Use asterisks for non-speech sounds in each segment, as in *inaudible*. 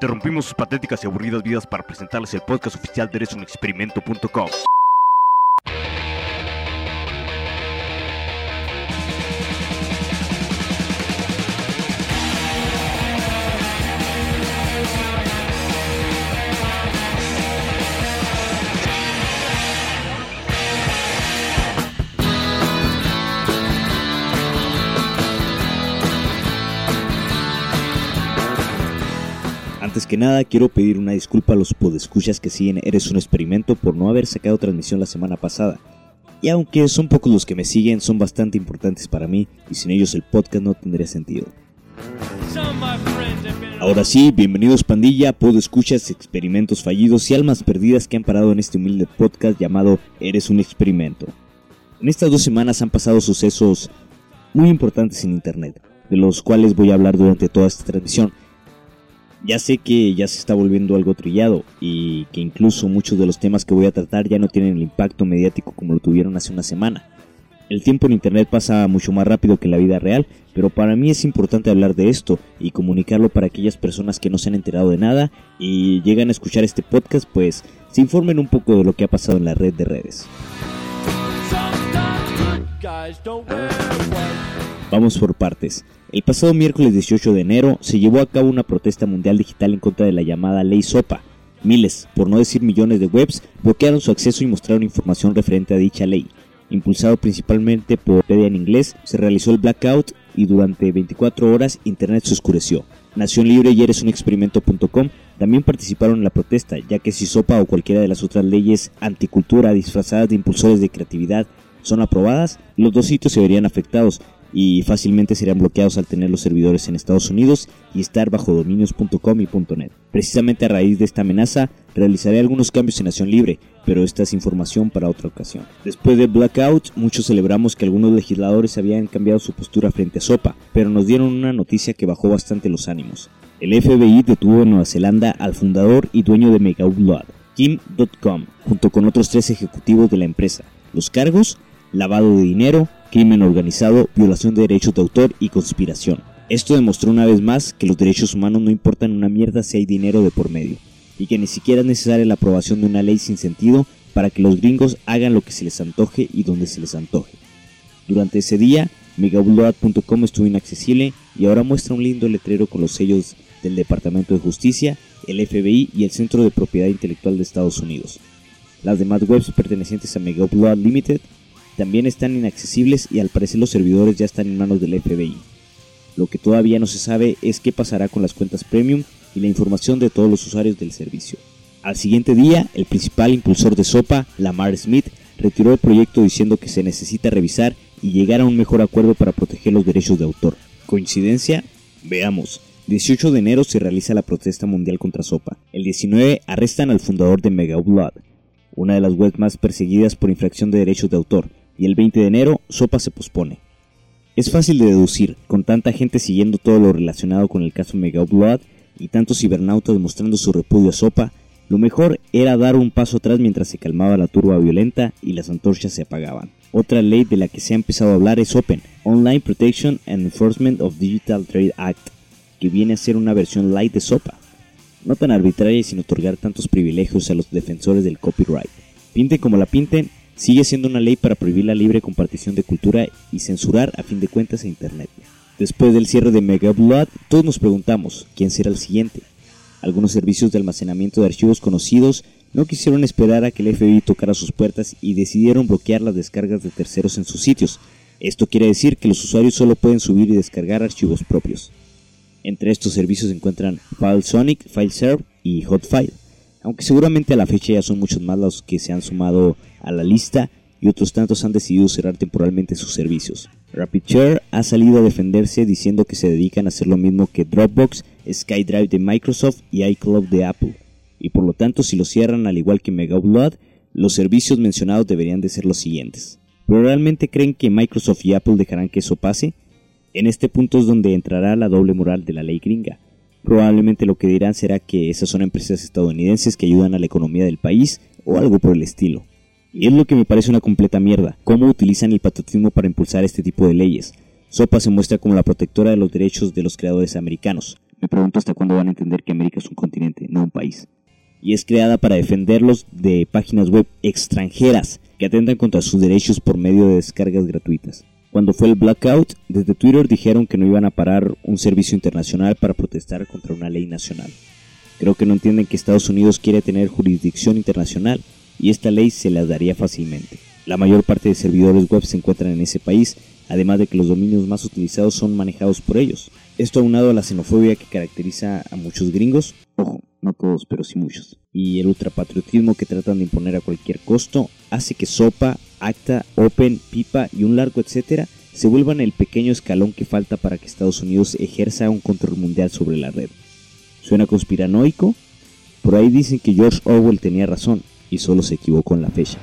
Interrumpimos sus patéticas y aburridas vidas para presentarles el podcast oficial de eresunexperimento.com. Antes que nada, quiero pedir una disculpa a los podescuchas que siguen Eres un Experimento por no haber sacado transmisión la semana pasada. Y aunque son pocos los que me siguen, son bastante importantes para mí y sin ellos el podcast no tendría sentido. Ahora sí, bienvenidos pandilla, podescuchas, experimentos fallidos y almas perdidas que han parado en este humilde podcast llamado Eres un Experimento. En estas dos semanas han pasado sucesos muy importantes en Internet, de los cuales voy a hablar durante toda esta transmisión. Ya sé que ya se está volviendo algo trillado y que incluso muchos de los temas que voy a tratar ya no tienen el impacto mediático como lo tuvieron hace una semana. El tiempo en Internet pasa mucho más rápido que la vida real, pero para mí es importante hablar de esto y comunicarlo para aquellas personas que no se han enterado de nada y llegan a escuchar este podcast, pues se informen un poco de lo que ha pasado en la red de redes. Vamos por partes. El pasado miércoles 18 de enero se llevó a cabo una protesta mundial digital en contra de la llamada Ley SOPA. Miles, por no decir millones de webs, bloquearon su acceso y mostraron información referente a dicha ley. Impulsado principalmente por Wikipedia en inglés, se realizó el blackout y durante 24 horas Internet se oscureció. Nación Libre y eresunexperimento.com también participaron en la protesta, ya que si SOPA o cualquiera de las otras leyes anticultura disfrazadas de impulsores de creatividad son aprobadas, los dos sitios se verían afectados, y fácilmente serían bloqueados al tener los servidores en Estados Unidos y estar bajo dominios.com y .net. Precisamente a raíz de esta amenaza, realizaré algunos cambios en Nación Libre, pero esta es información para otra ocasión. Después del blackout, muchos celebramos que algunos legisladores habían cambiado su postura frente a SOPA, pero nos dieron una noticia que bajó bastante los ánimos. El FBI detuvo en Nueva Zelanda al fundador y dueño de Mega Upload, Kim.com, junto con otros tres ejecutivos de la empresa. Los cargos lavado de dinero, crimen organizado, violación de derechos de autor y conspiración. Esto demostró una vez más que los derechos humanos no importan una mierda si hay dinero de por medio, y que ni siquiera es necesaria la aprobación de una ley sin sentido para que los gringos hagan lo que se les antoje y donde se les antoje. Durante ese día, megaupload.com estuvo inaccesible y ahora muestra un lindo letrero con los sellos del Departamento de Justicia, el FBI y el Centro de Propiedad Intelectual de Estados Unidos. Las demás webs pertenecientes a Megaupload Limited también están inaccesibles y al parecer los servidores ya están en manos del FBI. Lo que todavía no se sabe es qué pasará con las cuentas premium y la información de todos los usuarios del servicio. Al siguiente día, el principal impulsor de SOPA, Lamar Smith, retiró el proyecto diciendo que se necesita revisar y llegar a un mejor acuerdo para proteger los derechos de autor. ¿Coincidencia? Veamos. 18 de enero se realiza la protesta mundial contra SOPA. El 19 arrestan al fundador de Mega Upload, una de las webs más perseguidas por infracción de derechos de autor, y el 20 de enero Sopa se pospone. Es fácil de deducir, con tanta gente siguiendo todo lo relacionado con el caso Mega Blood y tantos cibernautas demostrando su repudio a Sopa, lo mejor era dar un paso atrás mientras se calmaba la turba violenta y las antorchas se apagaban. Otra ley de la que se ha empezado a hablar es OPEN, Online Protection and Enforcement of Digital Trade Act, que viene a ser una versión light de SOPA, no tan arbitraria y sin otorgar tantos privilegios a los defensores del copyright. Pinte como la pinten, sigue siendo una ley para prohibir la libre compartición de cultura y censurar a fin de cuentas a Internet. Después del cierre de Mega Blood, todos nos preguntamos quién será el siguiente. Algunos servicios de almacenamiento de archivos conocidos no quisieron esperar a que el FBI tocara sus puertas y decidieron bloquear las descargas de terceros en sus sitios. Esto quiere decir que los usuarios solo pueden subir y descargar archivos propios. Entre estos servicios se encuentran FileSonic, FileServe y Hotfile aunque seguramente a la fecha ya son muchos más los que se han sumado a la lista y otros tantos han decidido cerrar temporalmente sus servicios. RapidShare ha salido a defenderse diciendo que se dedican a hacer lo mismo que Dropbox, SkyDrive de Microsoft y iCloud de Apple, y por lo tanto si lo cierran al igual que Megaupload, los servicios mencionados deberían de ser los siguientes. ¿Pero realmente creen que Microsoft y Apple dejarán que eso pase? En este punto es donde entrará la doble moral de la ley gringa probablemente lo que dirán será que esas son empresas estadounidenses que ayudan a la economía del país o algo por el estilo. Y es lo que me parece una completa mierda, cómo utilizan el patriotismo para impulsar este tipo de leyes. SOPA se muestra como la protectora de los derechos de los creadores americanos, Me pregunto hasta cuándo van a entender que América es un continente, no un país. Y es creada para defenderlos de páginas web extranjeras que atentan contra sus derechos por medio de descargas gratuitas. Cuando fue el blackout, desde Twitter dijeron que no iban a parar un servicio internacional para protestar contra una ley nacional. Creo que no entienden que Estados Unidos quiere tener jurisdicción internacional y esta ley se las daría fácilmente. La mayor parte de servidores web se encuentran en ese país, además de que los dominios más utilizados son manejados por ellos. Esto aunado a la xenofobia que caracteriza a muchos gringos, ojo, no todos, pero sí muchos, y el ultrapatriotismo que tratan de imponer a cualquier costo, hace que SOPA, ACTA, Open, PIPA y un largo etcétera se vuelvan el pequeño escalón que falta para que Estados Unidos ejerza un control mundial sobre la red. ¿Suena conspiranoico? Por ahí dicen que George Orwell tenía razón y solo se equivocó en la fecha.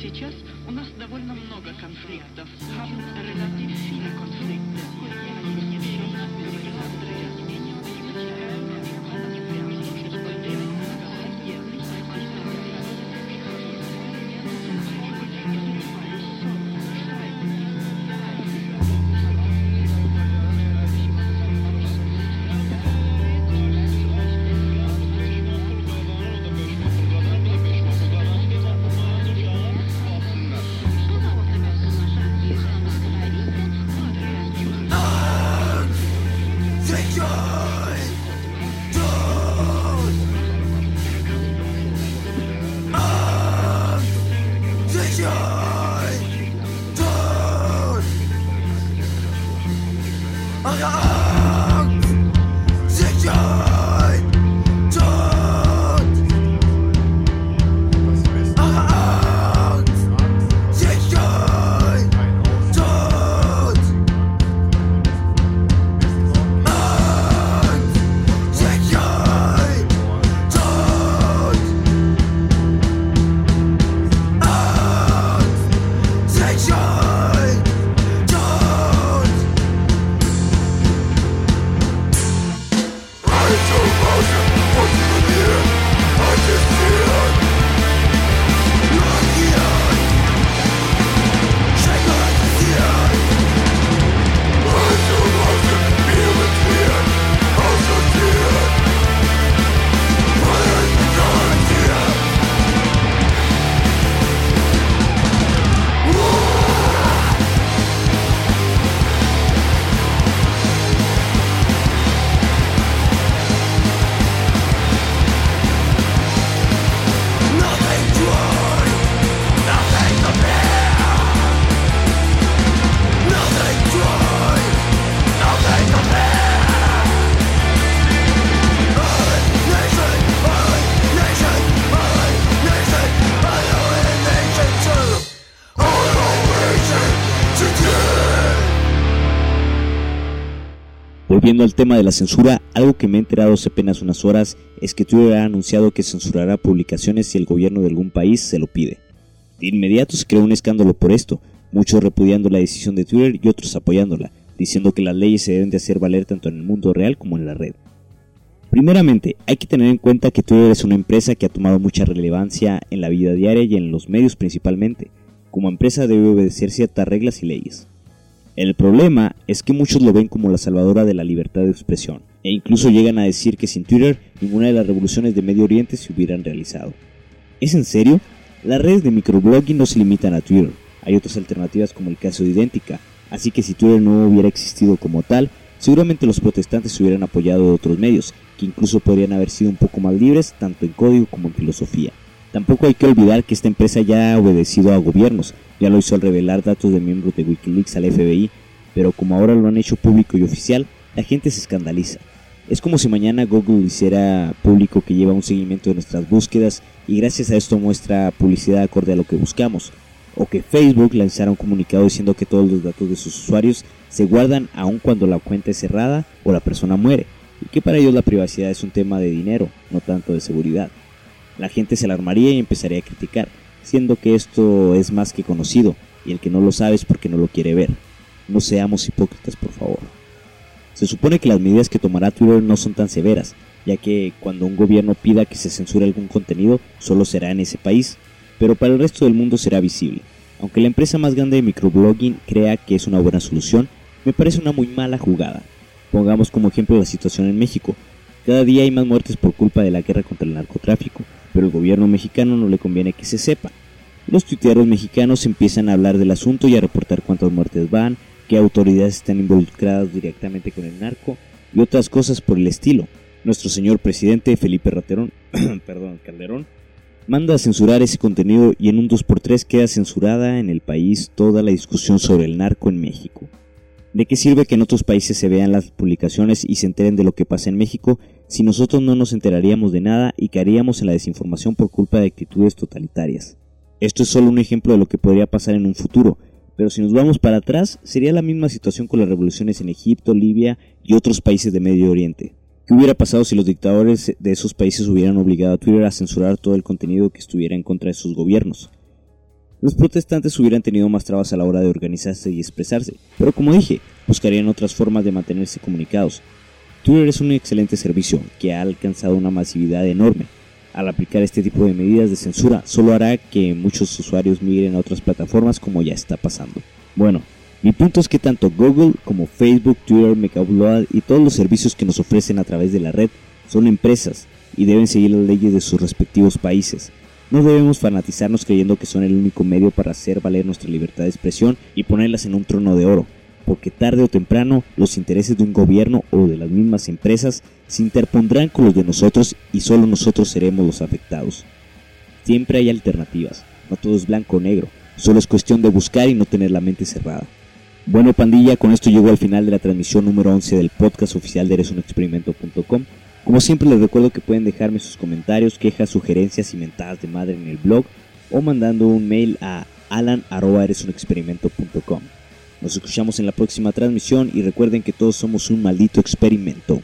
Сейчас у нас довольно много конфликтов. Haben relativ viele Konflikte. Volviendo al tema de la censura, algo que me he enterado hace apenas unas horas es que Twitter ha anunciado que censurará publicaciones si el gobierno de algún país se lo pide. De inmediato se creó un escándalo por esto, muchos repudiando la decisión de Twitter y otros apoyándola, diciendo que las leyes se deben de hacer valer tanto en el mundo real como en la red. Primeramente, hay que tener en cuenta que Twitter es una empresa que ha tomado mucha relevancia en la vida diaria y en los medios principalmente. Como empresa debe obedecer ciertas reglas y leyes. El problema es que muchos lo ven como la salvadora de la libertad de expresión, e incluso llegan a decir que sin Twitter ninguna de las revoluciones de Medio Oriente se hubieran realizado. ¿Es en serio? Las redes de microblogging no se limitan a Twitter, hay otras alternativas como el caso de Idéntica, así que si Twitter no hubiera existido como tal, seguramente los protestantes hubieran apoyado de otros medios, que incluso podrían haber sido un poco más libres tanto en código como en filosofía. Tampoco hay que olvidar que esta empresa ya ha obedecido a gobiernos, ya lo hizo al revelar datos de miembros de Wikileaks al FBI, pero como ahora lo han hecho público y oficial, la gente se escandaliza. Es como si mañana Google hiciera público que lleva un seguimiento de nuestras búsquedas y gracias a esto muestra publicidad acorde a lo que buscamos, o que Facebook lanzara un comunicado diciendo que todos los datos de sus usuarios se guardan aun cuando la cuenta es cerrada o la persona muere, y que para ellos la privacidad es un tema de dinero, no tanto de seguridad. La gente se alarmaría y empezaría a criticar, siendo que esto es más que conocido, y el que no lo sabe es porque no lo quiere ver. No seamos hipócritas, por favor. Se supone que las medidas que tomará Twitter no son tan severas, ya que cuando un gobierno pida que se censure algún contenido, solo será en ese país, pero para el resto del mundo será visible. Aunque la empresa más grande de microblogging crea que es una buena solución, me parece una muy mala jugada. Pongamos como ejemplo la situación en México. Cada día hay más muertes por culpa de la guerra contra el narcotráfico, pero el gobierno mexicano no le conviene que se sepa. Los tuiteros mexicanos empiezan a hablar del asunto y a reportar cuántas muertes van, qué autoridades están involucradas directamente con el narco y otras cosas por el estilo. Nuestro señor presidente Felipe Raterón, *clears throat* Calderón, manda a censurar ese contenido y en un 2x3 queda censurada en el país toda la discusión sobre el narco en México. ¿De qué sirve que en otros países se vean las publicaciones y se enteren de lo que pasa en México si nosotros no nos enteraríamos de nada y caeríamos en la desinformación por culpa de actitudes totalitarias? Esto es solo un ejemplo de lo que podría pasar en un futuro, pero si nos vamos para atrás sería la misma situación con las revoluciones en Egipto, Libia y otros países de Medio Oriente. ¿Qué hubiera pasado si los dictadores de esos países hubieran obligado a Twitter a censurar todo el contenido que estuviera en contra de sus gobiernos? Los protestantes hubieran tenido más trabas a la hora de organizarse y expresarse, pero como dije, buscarían otras formas de mantenerse comunicados. Twitter es un excelente servicio que ha alcanzado una masividad enorme. Al aplicar este tipo de medidas de censura, solo hará que muchos usuarios migren a otras plataformas como ya está pasando. Bueno, mi punto es que tanto Google como Facebook, Twitter, Megaupload y todos los servicios que nos ofrecen a través de la red son empresas y deben seguir las leyes de sus respectivos países. No debemos fanatizarnos creyendo que son el único medio para hacer valer nuestra libertad de expresión y ponerlas en un trono de oro, porque tarde o temprano los intereses de un gobierno o de las mismas empresas se interpondrán con los de nosotros y solo nosotros seremos los afectados. Siempre hay alternativas, no todo es blanco o negro, solo es cuestión de buscar y no tener la mente cerrada. Bueno, pandilla, con esto llego al final de la transmisión número 11 del podcast oficial de eresunexperimento.com. Como siempre les recuerdo que pueden dejarme sus comentarios, quejas, sugerencias y mentadas de madre en el blog o mandando un mail a alan.eresunexperimento.com. Nos escuchamos en la próxima transmisión y recuerden que todos somos un maldito experimento.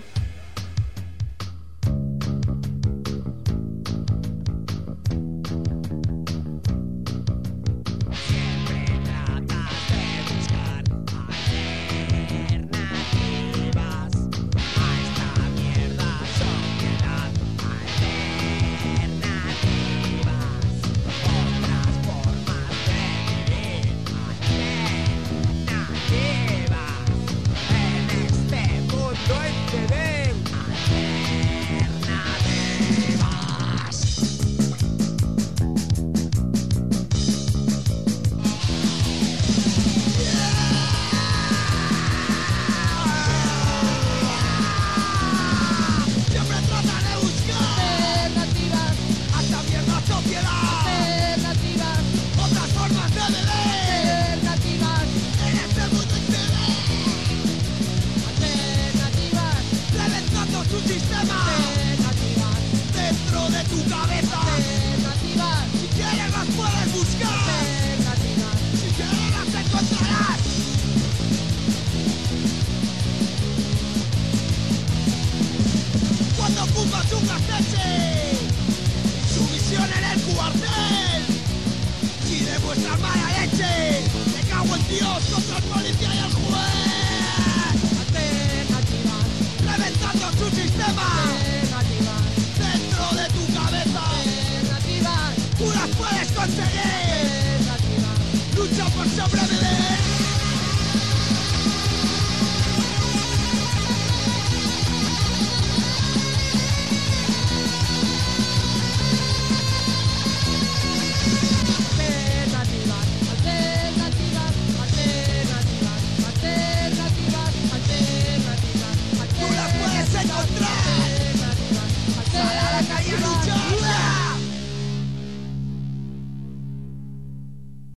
Alternativas,